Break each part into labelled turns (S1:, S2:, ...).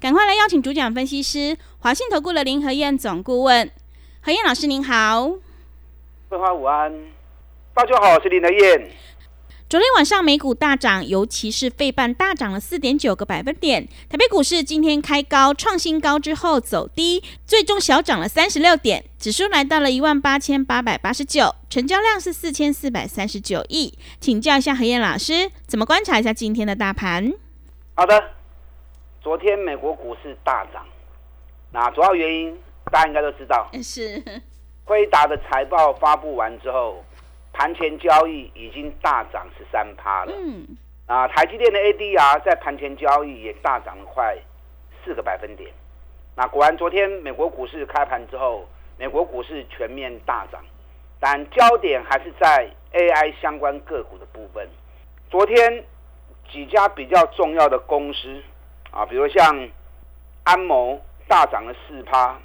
S1: 赶快来邀请主讲分析师华信投顾的林和燕总顾问，何燕老师您好，
S2: 桂花午安，大家好，我是林和燕。
S1: 昨天晚上美股大涨，尤其是费半大涨了四点九个百分点。台北股市今天开高创新高之后走低，最终小涨了三十六点，指数来到了一万八千八百八十九，成交量是四千四百三十九亿。请教一下何燕老师，怎么观察一下今天的大盘？
S2: 好的，昨天美国股市大涨，那主要原因大家应该都知道，
S1: 是
S2: 辉达的财报发布完之后。盘前交易已经大涨十三趴了，嗯，啊，台积电的 ADR 在盘前交易也大涨了快四个百分点。那果然，昨天美国股市开盘之后，美国股市全面大涨，但焦点还是在 AI 相关个股的部分。昨天几家比较重要的公司啊，比如像安谋大涨了四趴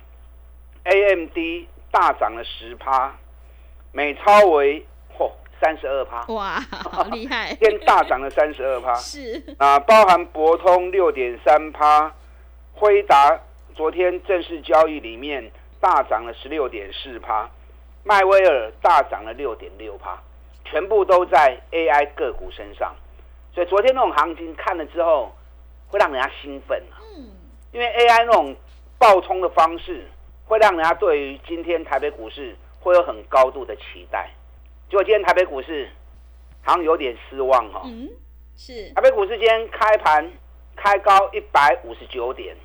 S2: ，AMD 大涨了十趴，美超为。嚯，三十二趴！
S1: 哇，好厉害！
S2: 天大涨了三十二趴。
S1: 是
S2: 啊，包含博通六点三趴，辉达昨天正式交易里面大涨了十六点四趴，迈威尔大涨了六点六趴，全部都在 AI 个股身上。所以昨天那种行情看了之后，会让人家兴奋嗯，因为 AI 那种爆冲的方式，会让人家对于今天台北股市会有很高度的期待。结果今天台北股市好像有点失望哈。
S1: 嗯，是。
S2: 台北股市今天开盘开高一百五十九点，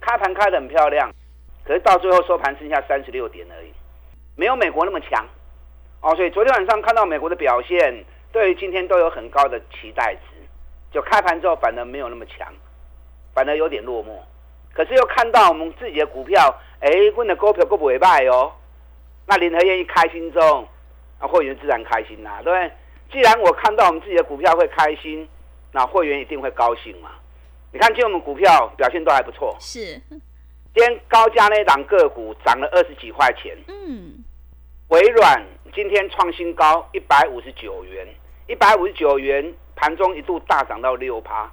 S2: 开盘开的很漂亮，可是到最后收盘剩下三十六点而已，没有美国那么强。哦，所以昨天晚上看到美国的表现，对于今天都有很高的期待值。就开盘之后反而没有那么强，反而有点落寞。可是又看到我们自己的股票，哎，问的股票够不会卖哦。那林和燕一开心之后。那会员自然开心啦，对不对？既然我看到我们自己的股票会开心，那会员一定会高兴嘛。你看，今天我们股票表现都还不错。
S1: 是，
S2: 今天高价那档个股涨了二十几块钱。嗯。微软今天创新高一百五十九元，一百五十九元盘中一度大涨到六趴。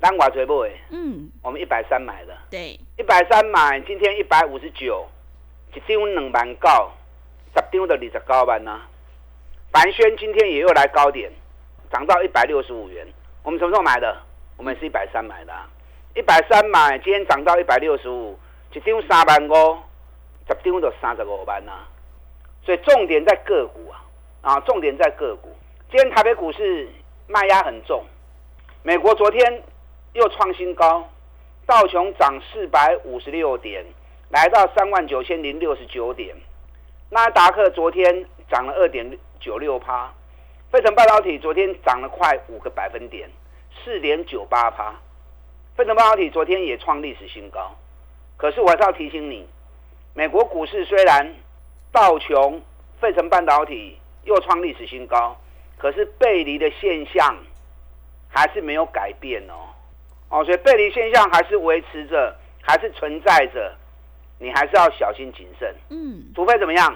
S2: 单寡追不？嗯。我们一百三买的。
S1: 对。
S2: 一百三买，今天一百五十九，一张两万高。十丢的二十高班呢？凡轩今天也又来高点，涨到一百六十五元。我们什么时候买的？我们是一百三买的，一百三买，今天涨到一百六十五，一丢三万五，十丢就三十五万呐。所以重点在个股啊，啊，重点在个股。今天台北股市卖压很重，美国昨天又创新高，道琼涨四百五十六点，来到三万九千零六十九点。纳达克昨天涨了二点九六趴，费城半导体昨天涨了快五个百分点，四点九八趴。费城半导体昨天也创历史新高，可是我还是要提醒你，美国股市虽然道琼、费城半导体又创历史新高，可是背离的现象还是没有改变哦。哦，所以背离现象还是维持着，还是存在着。你还是要小心谨慎，嗯，除非怎么样？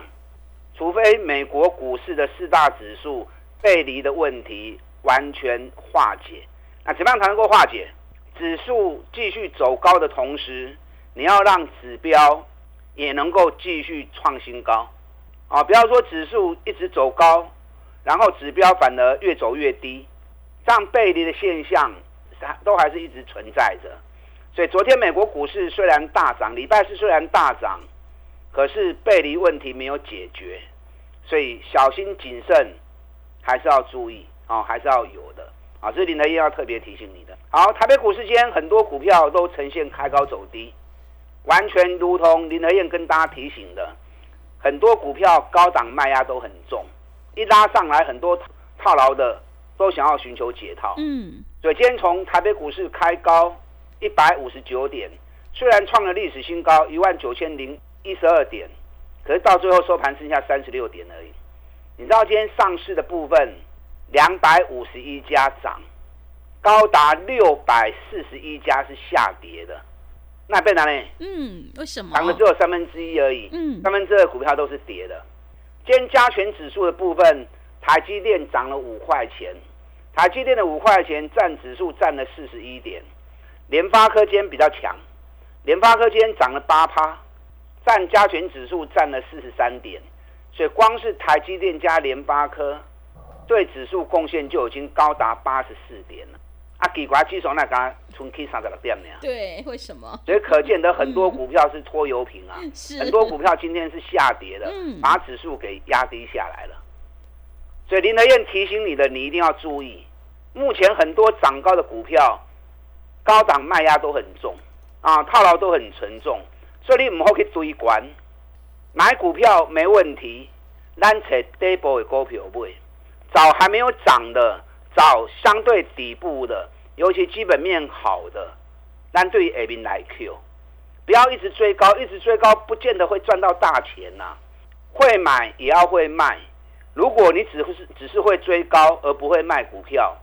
S2: 除非美国股市的四大指数背离的问题完全化解。那怎么样才能够化解？指数继续走高的同时，你要让指标也能够继续创新高，啊，不要说指数一直走高，然后指标反而越走越低，这样背离的现象都还是一直存在着。所以昨天美国股市虽然大涨，礼拜四虽然大涨，可是背离问题没有解决，所以小心谨慎还是要注意啊，还是要有的啊。这林德燕要特别提醒你的。好，台北股市间很多股票都呈现开高走低，完全如同林德燕跟大家提醒的，很多股票高档卖压都很重，一拉上来很多套牢的都想要寻求解套。嗯，所以今天从台北股市开高。一百五十九点，虽然创了历史新高一万九千零一十二点，可是到最后收盘剩下三十六点而已。你知道今天上市的部分两百五十一家涨，高达六百四十一家是下跌的，那变哪呢？
S1: 嗯，为什么？
S2: 涨的只有三分之一而已，
S1: 嗯
S2: 三分之二股票都是跌的。今天加权指数的部分，台积电涨了五块钱，台积电的五块钱占指数占了四十一点，联发科今天比较强，联发科今天涨了八趴，占加权指数占了四十三点，所以光是台积电加联发科对指数贡献就已经高达八十四点了。啊，奇怪，指数那刚从 K 三十六点呢，
S1: 对，为什么？
S2: 所以可见得很多股票是拖油瓶啊。
S1: 是
S2: 很多股票今天是下跌的，
S1: 嗯
S2: 把指数给压低下来了。所以林德燕提醒你的，你一定要注意。目前很多涨高的股票，高档卖压都很重啊，套牢都很沉重，所以你唔好去追管。买股票没问题，咱找底部的股票买，找还没有涨的，找相对底部的，尤其基本面好的，咱对下面来 Q。不要一直追高，一直追高，不见得会赚到大钱呐、会买也要会卖。如果你只是只是会追高而不会卖股票，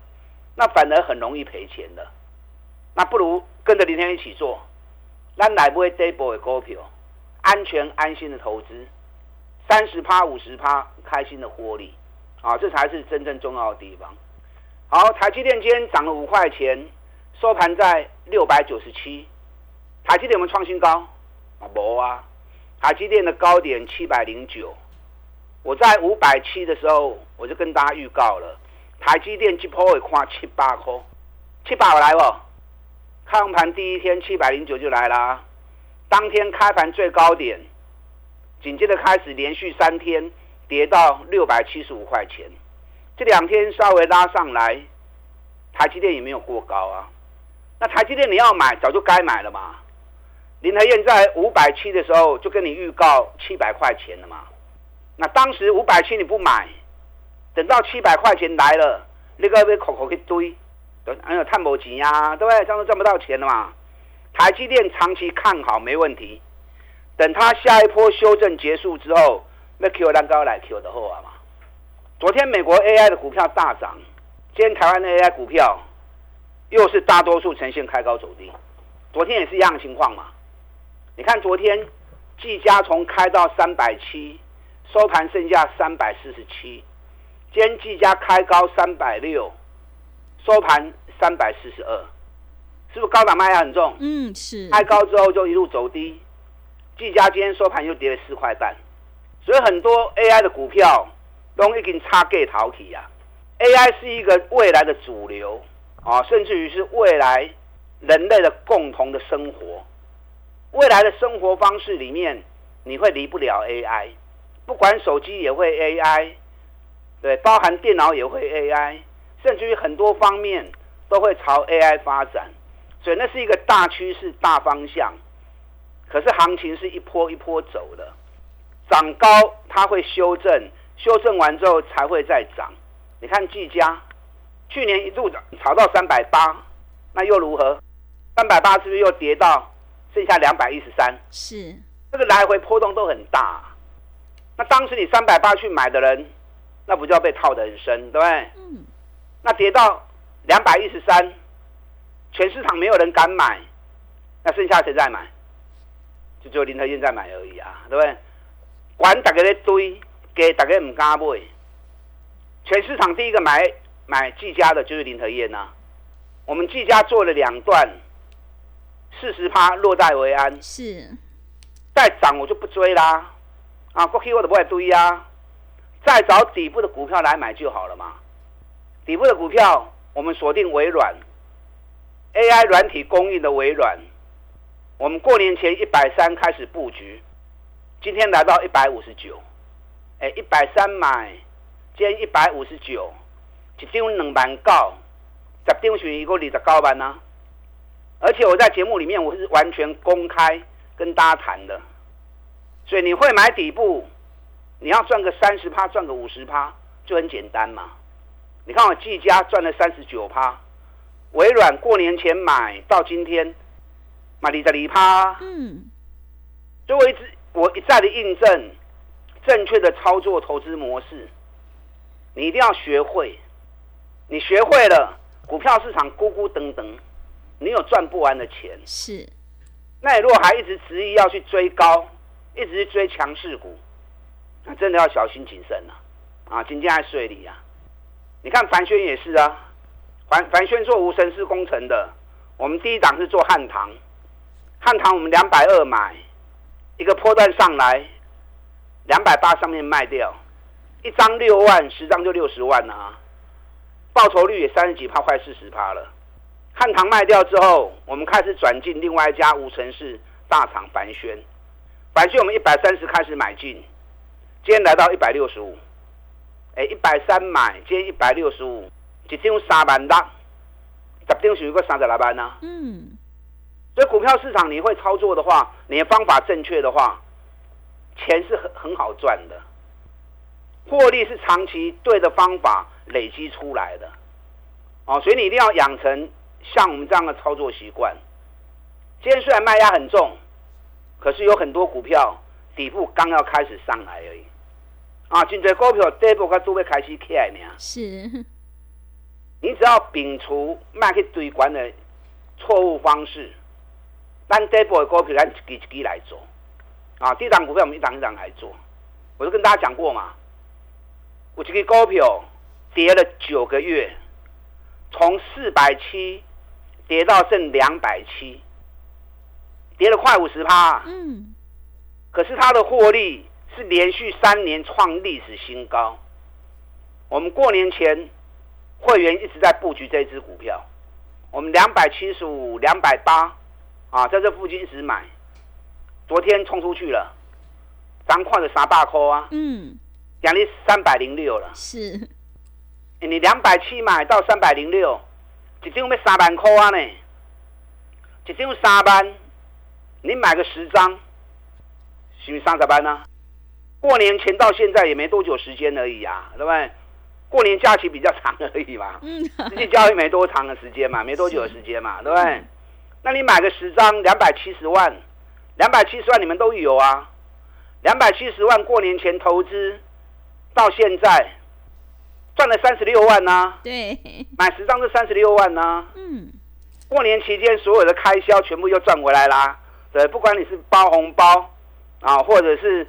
S2: 那反而很容易赔钱的。那不如跟着林天一起做，咱来不会 d a b l e 的股票，安全安心的投资，三十趴五十趴，开心的获利，啊，这才是真正重要的地方。好，台积电今天涨了五块钱，收盘在六百九十七。台积电有没有创新高？啊，没啊。台积电的高点七百零九，我在五百七的时候，我就跟大家预告了，台积电这波会看七八块，七八来不？开盘第一天七百零九就来啦，当天开盘最高点，紧接着开始连续三天跌到六百七十五块钱，这两天稍微拉上来，台积电也没有过高啊。那台积电你要买，早就该买了嘛。林和燕在五百七的时候就跟你预告七百块钱了嘛。那当时五百七你不买，等到七百块钱来了，那个被口口一堆，还有探某钱呀，对不对？这样都赚不到钱了嘛。台积电长期看好没问题，等它下一波修正结束之后，那 Q 蛋糕来 Q 的后啊嘛。昨天美国 AI 的股票大涨，今天台湾的 AI 股票又是大多数呈现开高走低，昨天也是一样的情况嘛。你看昨天技嘉从开到三百七，收盘剩下三百四十七，今天技嘉开高三百六，收盘三百四十二，是不是高档卖压很重？
S1: 嗯，是
S2: 开高之后就一路走低，技嘉今天收盘又跌了四块半，所以很多 AI 的股票都已经差价逃起啊。AI 是一个未来的主流啊，甚至于是未来人类的共同的生活。未来的生活方式里面，你会离不了 AI，不管手机也会 AI，对，包含电脑也会 AI，甚至于很多方面都会朝 AI 发展，所以那是一个大趋势、大方向。可是行情是一波一波走的，涨高它会修正，修正完之后才会再涨。你看技嘉，去年一度涨炒到三百八，那又如何？三百八是不是又跌到？剩下两百一十三，
S1: 是
S2: 这个来回波动都很大。那当时你三百八去买的人，那不就要被套得很深，对不对？
S1: 嗯，
S2: 那跌到两百一十三，全市场没有人敢买，那剩下谁在买？就只有林和燕在买而已啊，对不对？管大家在堆，给大家唔敢买。全市场第一个买买技嘉的就是林和燕呐、我们技嘉做了两段。四十趴落袋为安，
S1: 是
S2: 再涨我就不追啦，啊，过去我都不会追啊，再找底部的股票来买就好了嘛。底部的股票我们锁定微软，AI 软体供应的微软，我们过年前一百三开始布局，今天来到一百五十九，哎，一百三买，今天一百五十九，一张两万九，十张是一个二十九万啊。而且我在节目里面我是完全公开跟大家谈的，所以你会买底部，你要赚个三十趴，赚个五十趴就很简单嘛。你看我技嘉赚了三十九趴，微软过年前买到今天买，你的离趴。
S1: 嗯，
S2: 所以我一直我一再的印证正确的操作投资模式，你一定要学会。你学会了，股票市场咕咕噔噔，你有赚不完的钱。
S1: 是，
S2: 那你如果还一直执意要去追高，一直追强势股，那真的要小心谨慎了。啊，今天还睡里啊，你看凡轩也是啊，凡凡轩做无尘室工程的，我们第一档是做汉唐，汉唐我们两百二买，一个波段上来，两百八上面卖掉，一张六万，十张就六十万啊，报酬率也三十几趴，快四十趴了。汉唐卖掉之后，我们开始转进另外一家无尘室大厂凡轩，凡轩我们一百三十开始买进，今天来到一百六十五。哎，一百三买，今天一百六十五，一张三万六，十张是一个三十来万呢。
S1: 嗯，
S2: 所以股票市场你会操作的话，你的方法正确的话，钱是很很好赚的，获利是长期对的方法累积出来的。哦，所以你一定要养成像我们这样的操作习惯。今天虽然卖压很重，可是有很多股票底部刚要开始上来而已。啊，真侪股票底部它都会开始起来呢。
S1: 是，
S2: 你只要摒除卖去堆管的错误方式，咱底部的股票咱一支一支来做。啊，第一档股票我们一档一档来做。我就跟大家讲过嘛，我这个股票跌了九个月，从四百七跌到剩两百七，跌了快五十趴。
S1: 嗯，
S2: 可是它的获利。是连续三年创历史新高。我们过年前会员一直在布局这支股票，我们两百七十五、两百八啊，在这附近一直买。昨天冲出去了，咱快的三百块啊，
S1: 嗯，
S2: 奖励三百零六了。
S1: 是，
S2: 你两百七买到三百零六，一张要三万块啊呢，一张三万，你买个十张，是不是三十万呢？过年前到现在也没多久时间而已啊，对不对？过年假期比较长而已嘛，嗯，实际交易没多长的时间嘛，没多久的时间嘛，对不对？那你买个十张，两百七十万，两百七十万你们都有啊，两百七十万过年前投资到现在赚了三十六万呢，
S1: 对，
S2: 买十张是三十六万呢，嗯，过年期间所有的开销全部又赚回来啦，对，不管你是包红包啊，或者是。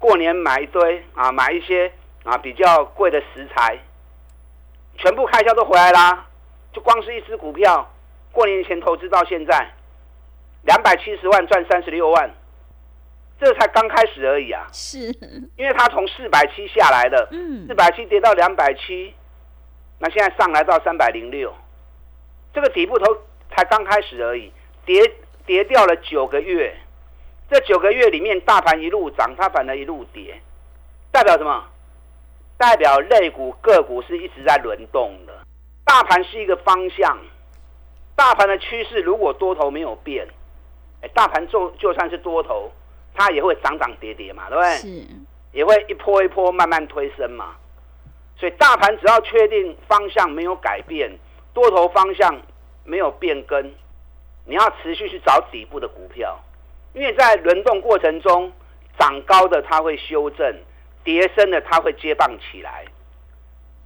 S2: 过年买一堆啊，买一些啊比较贵的食材，全部开销都回来啦。就光是一只股票，过年前投资到现在，两百七十万赚三十六万，这才刚开始而已啊。
S1: 是，
S2: 因为它从四百七下来的，嗯，四百七跌到两百七，那现在上来到三百零六，这个底部头才刚开始而已，跌跌掉了九个月。这九个月里面，大盘一路涨，它反而一路跌，代表什么？代表类股个股是一直在轮动的。大盘是一个方向，大盘的趋势如果多头没有变，哎，大盘就就算是多头，它也会涨涨跌跌嘛，对不对？
S1: 是，
S2: 也会一波一波慢慢推升嘛。所以大盘只要确定方向没有改变，多头方向没有变更，你要持续去找底部的股票。因为在轮动过程中，涨高的它会修正，跌深的它会接棒起来，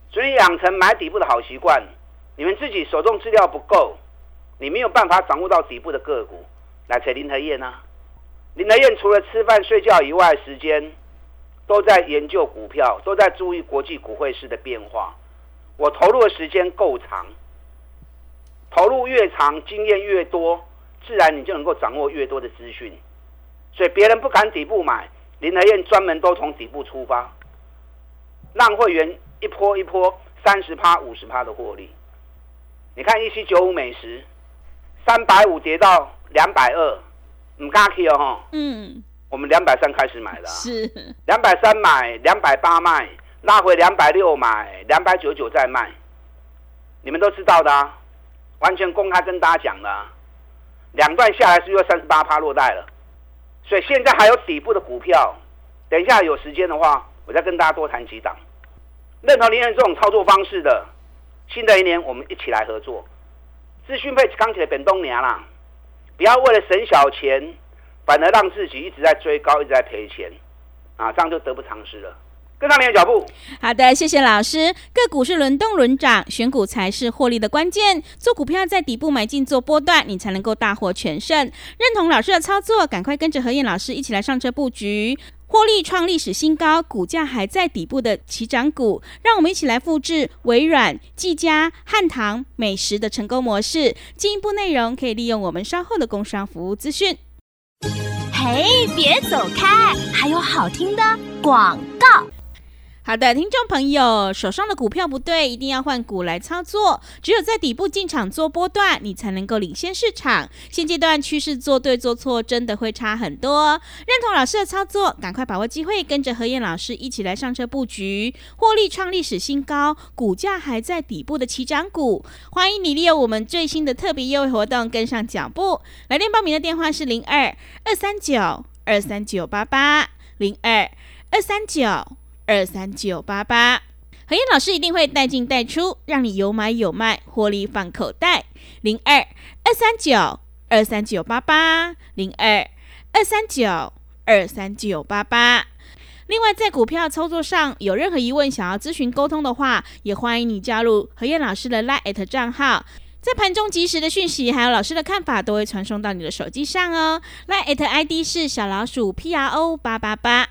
S2: 所以养成买底部的好习惯。你们自己手中资料不够，你没有办法掌握到底部的个股，来找林和燕呢？林和燕除了吃饭睡觉以外，时间都在研究股票，都在注意国际股汇市的变化。我投入的时间够长，投入越长，经验越多。自然你就能够掌握越多的资讯，所以别人不敢底部买，林和燕专门都从底部出发，让会员一波一波三十趴、五十趴的获利。你看一七九五美食，三百五跌到两百二，唔敢去哦哈。嗯。我们两百三开始买的。
S1: 是。
S2: 两百三买，两百八卖，拉回两百六买，两百九十九再卖。你们都知道的啊，完全公开跟大家讲的。两段下来是又三十八趴落袋了，所以现在还有底部的股票，等一下有时间的话，我再跟大家多谈几档。认同林人这种操作方式的，新的一年我们一起来合作。资讯配刚起来本东年啦，不要为了省小钱，反而让自己一直在追高，一直在赔钱，啊，这样就得不偿失了。跟上你的脚步。
S1: 好的，谢谢老师。个股是轮动轮涨，选股才是获利的关键。做股票在底部买进做波段，你才能够大获全胜。认同老师的操作，赶快跟着何燕老师一起来上车布局，获利创历史新高，股价还在底部的起涨股。让我们一起来复制微软、技嘉、汉唐、美食的成功模式。进一步内容可以利用我们稍后的工商服务资讯。
S3: 嘿，别走开，还有好听的广告。
S1: 好的，听众朋友，手上的股票不对，一定要换股来操作。只有在底部进场做波段，你才能够领先市场。现阶段趋势做对做错，真的会差很多。认同老师的操作，赶快把握机会，跟着何燕老师一起来上车布局，获利创历史新高，股价还在底部的起涨股。欢迎你利用我们最新的特别优惠活动跟上脚步。来电报名的电话是零二二三九二三九八八零二二三九。二三九八八，何燕老师一定会带进带出，让你有买有卖，获利放口袋。零二二三九二三九八八，零二二三九二三九八八。另外，在股票操作上有任何疑问，想要咨询沟通的话，也欢迎你加入何燕老师的 Line 账号，在盘中及时的讯息，还有老师的看法，都会传送到你的手机上哦。Line ID 是小老鼠 P R O 八八八。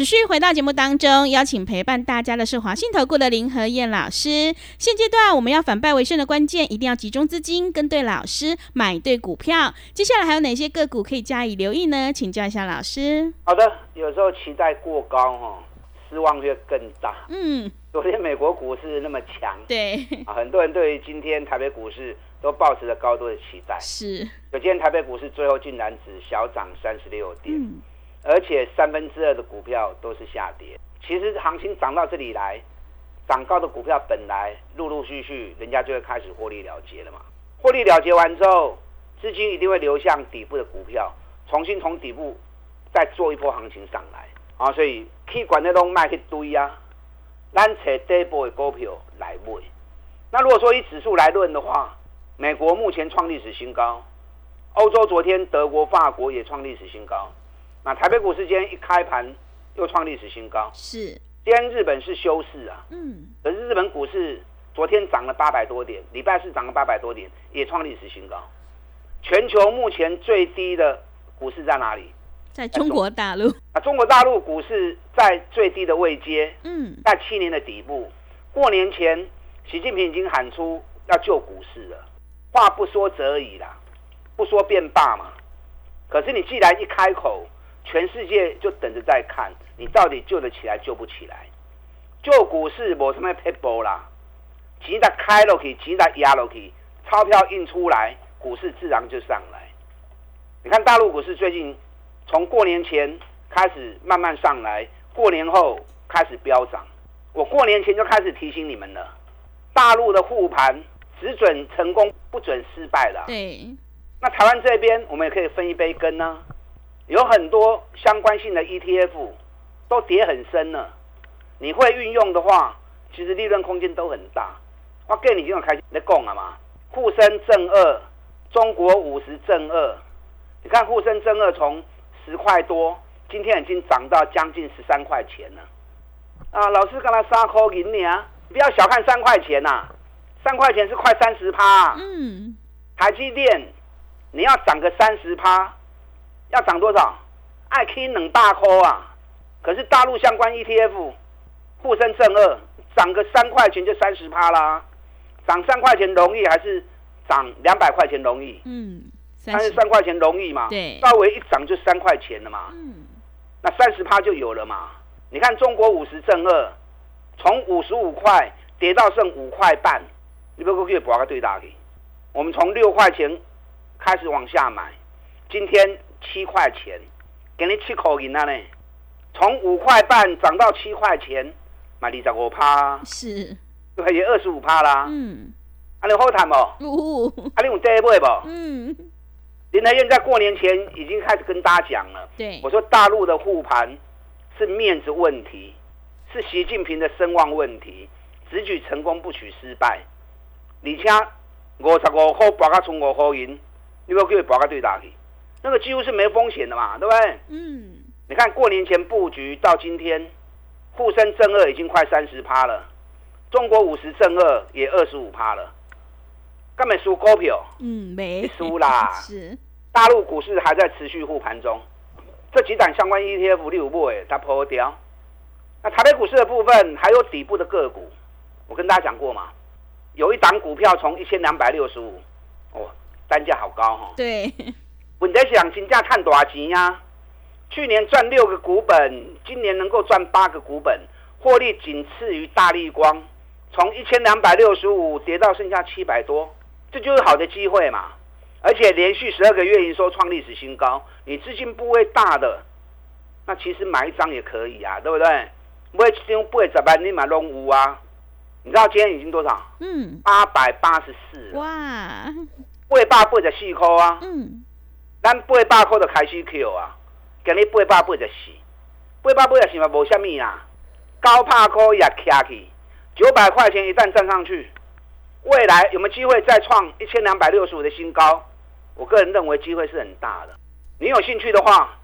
S1: 持续回到节目当中，邀请陪伴大家的是华信投顾的林和燕老师。现阶段我们要反败为胜的关键，一定要集中资金，跟对老师，买对股票。接下来还有哪些个股可以加以留意呢？请教一下老师。
S2: 好的，有时候期待过高哈，失望就更大。嗯，昨天美国股市那么强，
S1: 对
S2: 啊，很多人对于今天台北股市都抱持着高度的期待。
S1: 是，
S2: 可今天台北股市最后竟然只小涨三十六点。而且三分之二的股票都是下跌。其实行情涨到这里来，涨高的股票本来陆陆续续人家就会开始获利了结了嘛。获利了结完之后，资金一定会流向底部的股票，重新从底部再做一波行情上来啊。所以可以管那种卖一堆啊，咱找底部的股票来买。那如果说以指数来论的话，美国目前创历史新高，欧洲昨天德国、法国也创历史新高。那台北股市今天一开盘又创历史新高，
S1: 是。
S2: 今天日本是休市啊，嗯。可是日本股市昨天涨了八百多点，礼拜四涨了八百多点，也创历史新高。全球目前最低的股市在哪里？
S1: 在中国大陆。
S2: 啊，中国大陆股市在最低的位阶，嗯，在七年的底部。过年前，习近平已经喊出要救股市了，话不说则已啦，不说便罢嘛。可是你既然一开口，全世界就等着在看你到底救得起来救不起来，救股市我什么 people 啦，钱在开落去，钱在压落去，钞票印出来，股市自然就上来。你看大陆股市最近从过年前开始慢慢上来，过年后开始飙涨。我过年前就开始提醒你们了，大陆的护盘只准成功，不准失败了。
S1: 对。
S2: 那台湾这边我们也可以分一杯羹呢。有很多相关性的 ETF 都跌很深了，你会运用的话，其实利润空间都很大。我跟你今晚开始在讲了嘛，沪深正二，中国五十正二，你看沪深正二从十块多，今天已经涨到将近十三块钱了。啊，老师刚才三块银你啊，不要小看三块钱呐，三块钱是快三十趴。嗯，台积电你要涨个三十趴。要涨多少？爱 K 冷大抠啊！可是大陆相关 ETF，沪深正二涨个三块钱就三十趴啦，涨三块钱容易还是涨两百块钱容易？嗯，三十三块钱容易嘛？
S1: 对，
S2: 稍微一涨就三块钱了嘛。嗯，那三十趴就有了嘛？你看中国五十正二，从五十五块跌到剩五块半，你不要去博个对打去。我们从六块钱开始往下买，今天七块钱，给你七口银啊呢。从五块半涨到七块钱，买二十五趴，
S1: 是，
S2: 就可以二十五趴啦。
S1: 嗯，
S2: 啊，你好谈不？
S1: 呜，
S2: 啊，你有第一买不？
S1: 嗯，
S2: 林台燕在过年前已经开始跟大家讲了，
S1: 对
S2: 我，说大陆的护盘是面子问题，是习近平的声望问题，只举成功不取失败。而且五十五块博到冲五块银，你要叫他博到对打去，那个几乎是没风险的嘛，对不对？
S1: 嗯，
S2: 你看过年前布局到今天，沪深正二已经快三十趴了，中国五十正二也二十五趴了，根本输股票。
S1: 嗯，没
S2: 输啦
S1: 是，
S2: 大陆股市还在持续护盘中，这几档相关 ETF 六部哎，它破掉。那台北股市的部分还有底部的个股，我跟大家讲过嘛，有一档股票从一千两百六十五，哦，单价好高哈、哦。
S1: 对，
S2: 问题想金价探多少钱呀？去年赚六个股本，今年能够赚八个股本，获利仅次于大力光，从一千两百六十五跌到剩下七百多，这就是好的机会嘛。而且连续十二个月营收创历史新高，你资金部位大的，那其实买一张也可以啊，对不对？买一张八十万你买拢有啊。你知道今天已经多少？
S1: 嗯，
S2: 八百八十四，
S1: 哇，
S2: 八百八十四块啊。
S1: 嗯，
S2: 咱八百块就开始扣啊，今日八百八十四，八百八十四嘛无啥物啦，九百块也卡去，九百块钱一旦站上去，未来有没有机会再创一千两百六十五的新高？我个人认为机会是很大的。你有兴趣的话，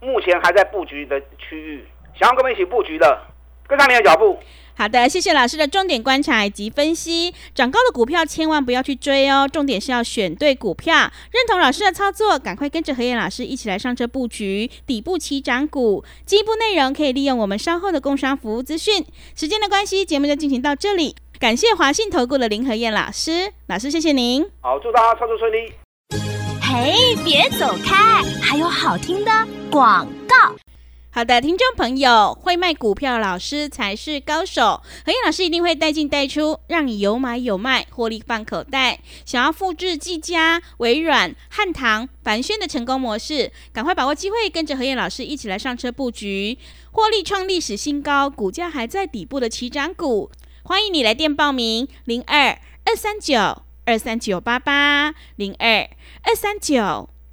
S2: 目前还在布局的区域，想要跟我们一起布局的，跟上你的脚步。
S1: 好的，谢谢老师的重点观察以及分析。涨高的股票千万不要去追哦，重点是要选对股票。认同老师的操作，赶快跟着何燕老师一起来上车布局底部起涨股。进一步内容可以利用我们稍后的工商服务资讯。时间的关系，节目就进行到这里。感谢华信投顾的林何燕老师，老师谢谢您。
S2: 好，祝大家操作顺利。
S3: 嘿，别走开，还有好听的广告。
S1: 好的，听众朋友，会卖股票老师才是高手。何燕老师一定会带进带出，让你有买有卖，获利放口袋。想要复制技嘉、微软、汉唐、凡轩的成功模式，赶快把握机会，跟着何燕老师一起来上车布局，获利创历史新高，股价还在底部的起涨股。欢迎你来电报名：零二二三九二三九八八零二二三九